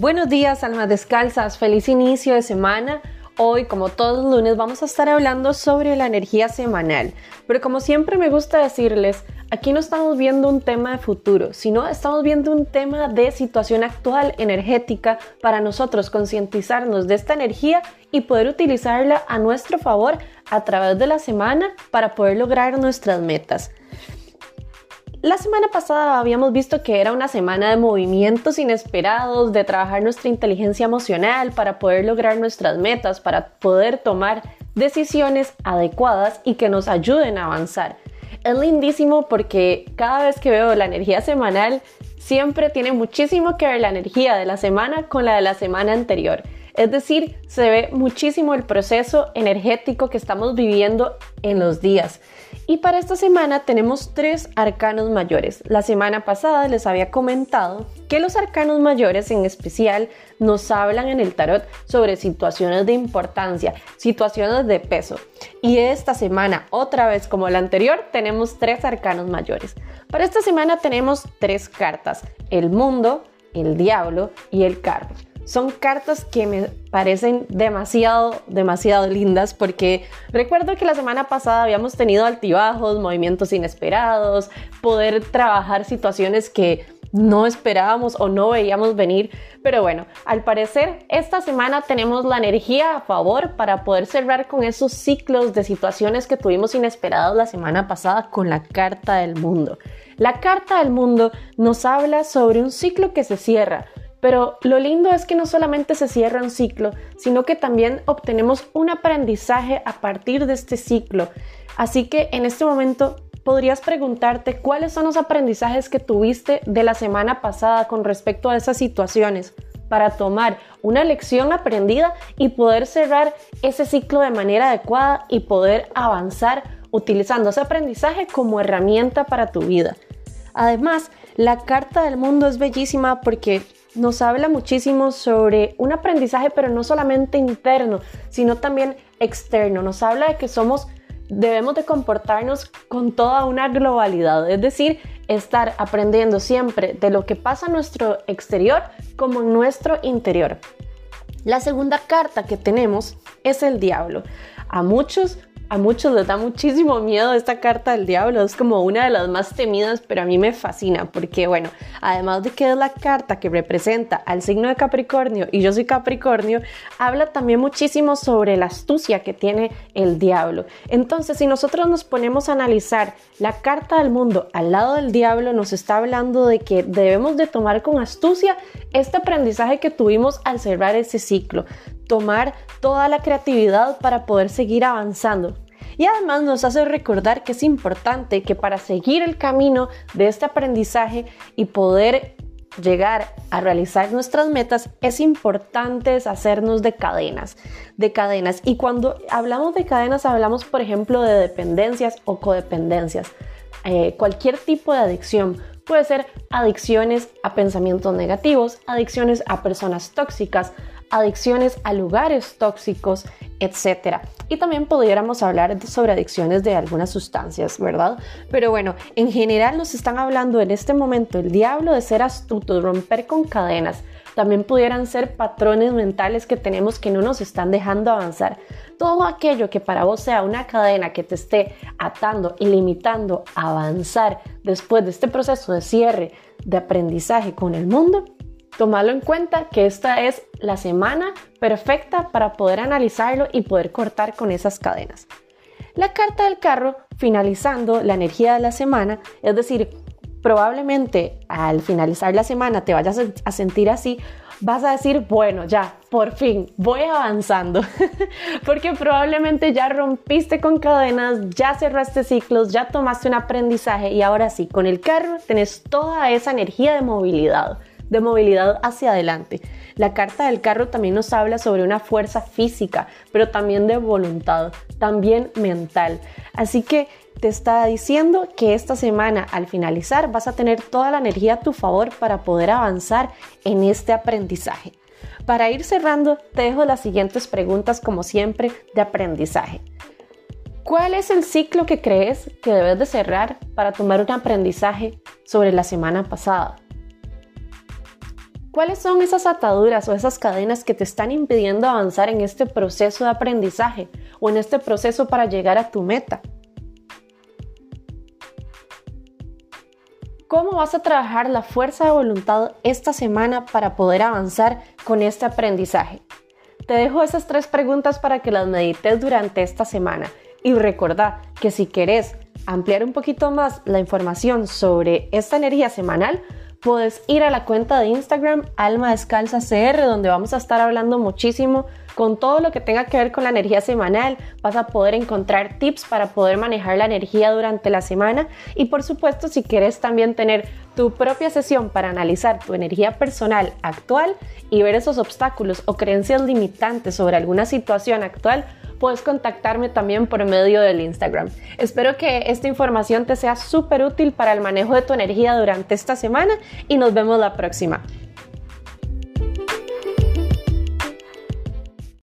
Buenos días, almas descalzas. Feliz inicio de semana. Hoy, como todos los lunes, vamos a estar hablando sobre la energía semanal. Pero como siempre me gusta decirles, aquí no estamos viendo un tema de futuro, sino estamos viendo un tema de situación actual energética para nosotros concientizarnos de esta energía y poder utilizarla a nuestro favor a través de la semana para poder lograr nuestras metas. La semana pasada habíamos visto que era una semana de movimientos inesperados, de trabajar nuestra inteligencia emocional para poder lograr nuestras metas, para poder tomar decisiones adecuadas y que nos ayuden a avanzar. Es lindísimo porque cada vez que veo la energía semanal, siempre tiene muchísimo que ver la energía de la semana con la de la semana anterior. Es decir, se ve muchísimo el proceso energético que estamos viviendo en los días. Y para esta semana tenemos tres arcanos mayores. La semana pasada les había comentado que los arcanos mayores en especial nos hablan en el tarot sobre situaciones de importancia, situaciones de peso. Y esta semana, otra vez como la anterior, tenemos tres arcanos mayores. Para esta semana tenemos tres cartas, el mundo, el diablo y el carro son cartas que me parecen demasiado, demasiado lindas porque recuerdo que la semana pasada habíamos tenido altibajos, movimientos inesperados, poder trabajar situaciones que no esperábamos o no veíamos venir. Pero bueno, al parecer esta semana tenemos la energía a favor para poder cerrar con esos ciclos de situaciones que tuvimos inesperados la semana pasada con la carta del mundo. La carta del mundo nos habla sobre un ciclo que se cierra, pero lo lindo es que no solamente se cierra un ciclo, sino que también obtenemos un aprendizaje a partir de este ciclo. Así que en este momento podrías preguntarte cuáles son los aprendizajes que tuviste de la semana pasada con respecto a esas situaciones para tomar una lección aprendida y poder cerrar ese ciclo de manera adecuada y poder avanzar utilizando ese aprendizaje como herramienta para tu vida. Además, la carta del mundo es bellísima porque nos habla muchísimo sobre un aprendizaje, pero no solamente interno, sino también externo. Nos habla de que somos, debemos de comportarnos con toda una globalidad, es decir, estar aprendiendo siempre de lo que pasa en nuestro exterior como en nuestro interior. La segunda carta que tenemos es el diablo. A muchos a muchos les da muchísimo miedo esta carta del diablo, es como una de las más temidas, pero a mí me fascina porque, bueno, además de que es la carta que representa al signo de Capricornio y yo soy Capricornio, habla también muchísimo sobre la astucia que tiene el diablo. Entonces, si nosotros nos ponemos a analizar la carta del mundo al lado del diablo, nos está hablando de que debemos de tomar con astucia este aprendizaje que tuvimos al cerrar ese ciclo tomar toda la creatividad para poder seguir avanzando. Y además nos hace recordar que es importante que para seguir el camino de este aprendizaje y poder llegar a realizar nuestras metas, es importante hacernos de cadenas, de cadenas. Y cuando hablamos de cadenas, hablamos, por ejemplo, de dependencias o codependencias. Eh, cualquier tipo de adicción puede ser adicciones a pensamientos negativos, adicciones a personas tóxicas, adicciones a lugares tóxicos, etc. Y también pudiéramos hablar sobre adicciones de algunas sustancias, ¿verdad? Pero bueno, en general nos están hablando en este momento el diablo de ser astuto, romper con cadenas. También pudieran ser patrones mentales que tenemos que no nos están dejando avanzar. Todo aquello que para vos sea una cadena que te esté atando y limitando a avanzar después de este proceso de cierre, de aprendizaje con el mundo, Tomarlo en cuenta que esta es la semana perfecta para poder analizarlo y poder cortar con esas cadenas. La carta del carro, finalizando la energía de la semana, es decir, probablemente al finalizar la semana te vayas a sentir así, vas a decir, bueno, ya, por fin, voy avanzando, porque probablemente ya rompiste con cadenas, ya cerraste ciclos, ya tomaste un aprendizaje y ahora sí, con el carro tenés toda esa energía de movilidad de movilidad hacia adelante. La carta del carro también nos habla sobre una fuerza física, pero también de voluntad, también mental. Así que te está diciendo que esta semana al finalizar vas a tener toda la energía a tu favor para poder avanzar en este aprendizaje. Para ir cerrando, te dejo las siguientes preguntas como siempre de aprendizaje. ¿Cuál es el ciclo que crees que debes de cerrar para tomar un aprendizaje sobre la semana pasada? ¿Cuáles son esas ataduras o esas cadenas que te están impidiendo avanzar en este proceso de aprendizaje o en este proceso para llegar a tu meta? ¿Cómo vas a trabajar la fuerza de voluntad esta semana para poder avanzar con este aprendizaje? Te dejo esas tres preguntas para que las medites durante esta semana y recordá que si querés ampliar un poquito más la información sobre esta energía semanal, puedes ir a la cuenta de Instagram Alma Descalza CR, donde vamos a estar hablando muchísimo con todo lo que tenga que ver con la energía semanal. Vas a poder encontrar tips para poder manejar la energía durante la semana y por supuesto si quieres también tener tu propia sesión para analizar tu energía personal actual y ver esos obstáculos o creencias limitantes sobre alguna situación actual, puedes contactarme también por medio del Instagram. Espero que esta información te sea súper útil para el manejo de tu energía durante esta semana y nos vemos la próxima.